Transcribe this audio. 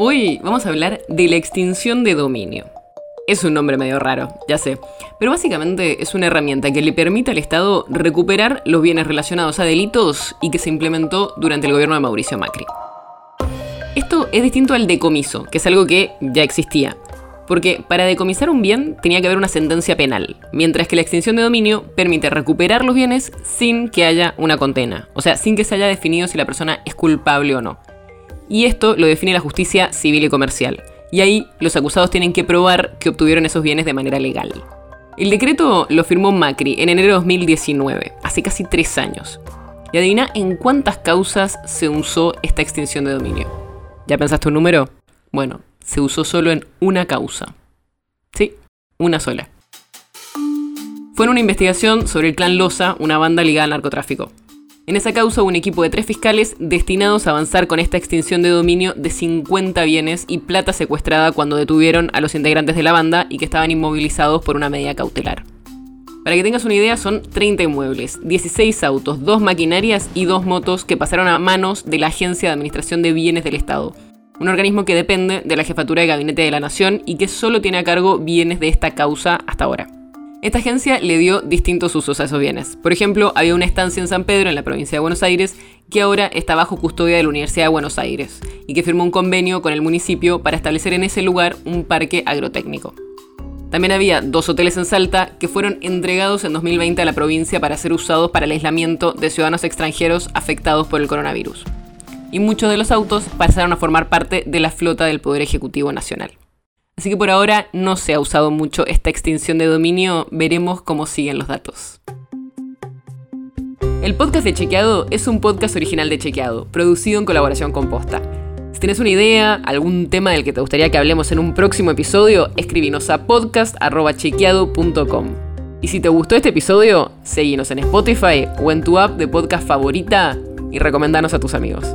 Hoy vamos a hablar de la extinción de dominio. Es un nombre medio raro, ya sé, pero básicamente es una herramienta que le permite al Estado recuperar los bienes relacionados a delitos y que se implementó durante el gobierno de Mauricio Macri. Esto es distinto al decomiso, que es algo que ya existía, porque para decomisar un bien tenía que haber una sentencia penal, mientras que la extinción de dominio permite recuperar los bienes sin que haya una condena, o sea, sin que se haya definido si la persona es culpable o no y esto lo define la justicia civil y comercial. Y ahí los acusados tienen que probar que obtuvieron esos bienes de manera legal. El decreto lo firmó Macri en enero de 2019, hace casi tres años. Y adivina en cuántas causas se usó esta extinción de dominio. ¿Ya pensaste un número? Bueno, se usó solo en una causa. Sí, una sola. Fue en una investigación sobre el clan Loza, una banda ligada al narcotráfico. En esa causa un equipo de tres fiscales destinados a avanzar con esta extinción de dominio de 50 bienes y plata secuestrada cuando detuvieron a los integrantes de la banda y que estaban inmovilizados por una medida cautelar. Para que tengas una idea, son 30 inmuebles, 16 autos, 2 maquinarias y 2 motos que pasaron a manos de la Agencia de Administración de Bienes del Estado, un organismo que depende de la Jefatura de Gabinete de la Nación y que solo tiene a cargo bienes de esta causa hasta ahora. Esta agencia le dio distintos usos a esos bienes. Por ejemplo, había una estancia en San Pedro, en la provincia de Buenos Aires, que ahora está bajo custodia de la Universidad de Buenos Aires y que firmó un convenio con el municipio para establecer en ese lugar un parque agrotécnico. También había dos hoteles en Salta que fueron entregados en 2020 a la provincia para ser usados para el aislamiento de ciudadanos extranjeros afectados por el coronavirus. Y muchos de los autos pasaron a formar parte de la flota del Poder Ejecutivo Nacional. Así que por ahora no se ha usado mucho esta extinción de dominio, veremos cómo siguen los datos. El podcast de Chequeado es un podcast original de Chequeado, producido en colaboración con Posta. Si tienes una idea, algún tema del que te gustaría que hablemos en un próximo episodio, escríbenos a podcast.chequeado.com. Y si te gustó este episodio, seguinos en Spotify o en tu app de podcast favorita y recomendanos a tus amigos.